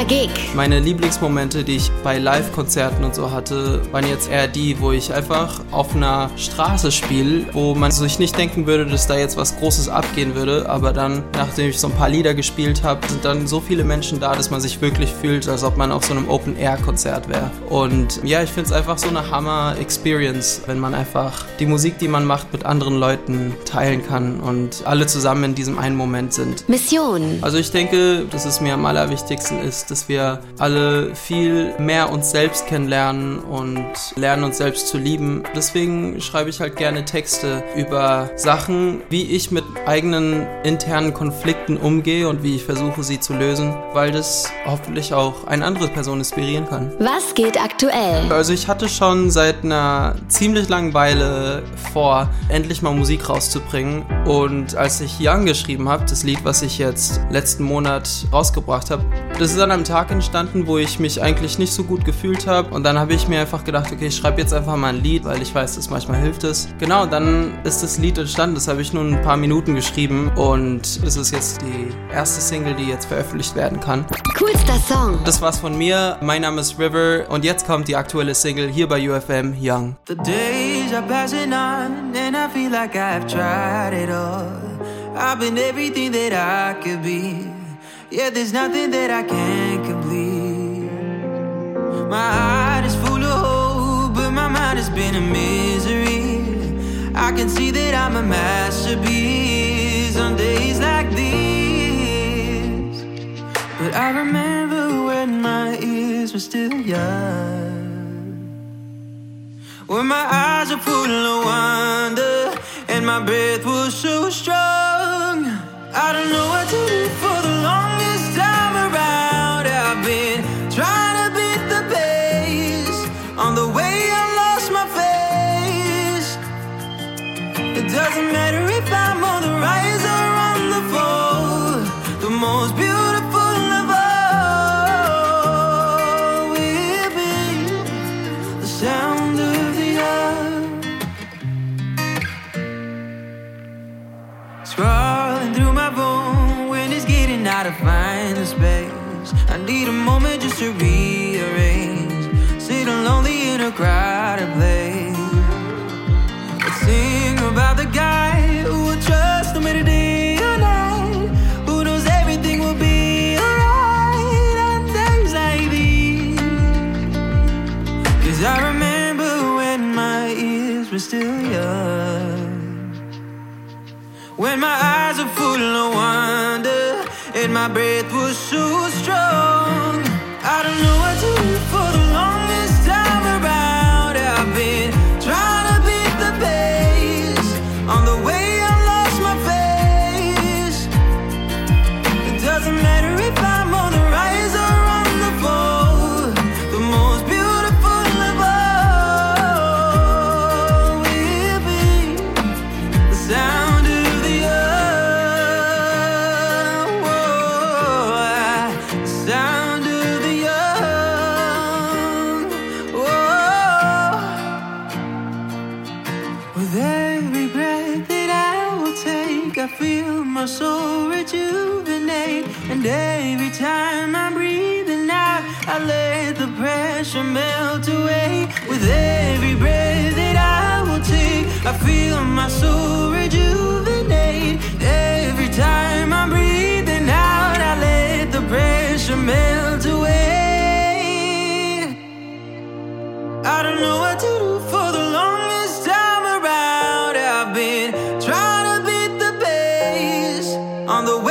Bester Gig. Meine Lieblingsmomente, die ich bei Live-Konzerten und so hatte, waren jetzt eher die, wo ich einfach auf einer Straße spiele, wo man sich nicht denken würde, dass da jetzt was Großes abgehen würde. Aber dann, nachdem ich so ein paar Lieder gespielt habe, sind dann so viele Menschen da, dass man sich wirklich fühlt, als ob man auf so einem Open-Air-Konzert wäre. Und ja, ich finde es einfach so eine Hammer-Experience, wenn man einfach die Musik, die man macht, mit anderen Leuten teilen kann und alle zusammen in diesem einen Moment sind. Mission. Also ich denke, dass es mir am allerwichtigsten ist, dass wir alle viel mehr uns selbst kennenlernen und lernen uns selbst zu lieben. Deswegen schreibe ich halt gerne Texte über Sachen, wie ich mit eigenen internen Konflikten umgehe und wie ich versuche, sie zu lösen, weil das hoffentlich auch eine andere Person inspirieren kann. Was geht aktuell? Also ich hatte schon seit einer ziemlich langen Weile vor, endlich mal Musik rauszubringen. Und als ich Young geschrieben habe, das Lied, was ich jetzt letzten Monat rausgebracht habe, das ist an einem Tag entstanden, wo ich mich eigentlich nicht so gut gefühlt habe. Und dann habe ich mir einfach gedacht, okay, ich schreibe jetzt einfach mal ein Lied, weil ich weiß, dass manchmal hilft es. Genau, dann ist das Lied entstanden. Das habe ich nur ein paar Minuten geschrieben. Und das ist jetzt die erste Single, die jetzt veröffentlicht werden kann. Coolster Song. Das war's von mir. Mein Name ist River. Und jetzt kommt die aktuelle Single hier bei UFM Young. The days are passing on, and I feel like I've tried it all. I've been everything that I could be. Yeah, there's nothing that I can't complete. My heart is full of hope, but my mind has been a misery. I can see that I'm a masterpiece on days like these. But I remember when my ears were still young. When my eyes were full of wonder and my breath was so strong. I don't know what to do for doesn't matter if I'm on the rise or on the fall. The most beautiful will be the sound of the through my when it's getting out of finding space. I need a moment just to rearrange. Sitting lonely in a crowded place. When my eyes were full of wonder and my breath was so strong. Rejuvenate. And every time I'm breathing out, I let the pressure melt away. With every breath that I will take, I feel my soul rejuvenate. Every time I'm breathing out, I let the pressure melt away. on the way.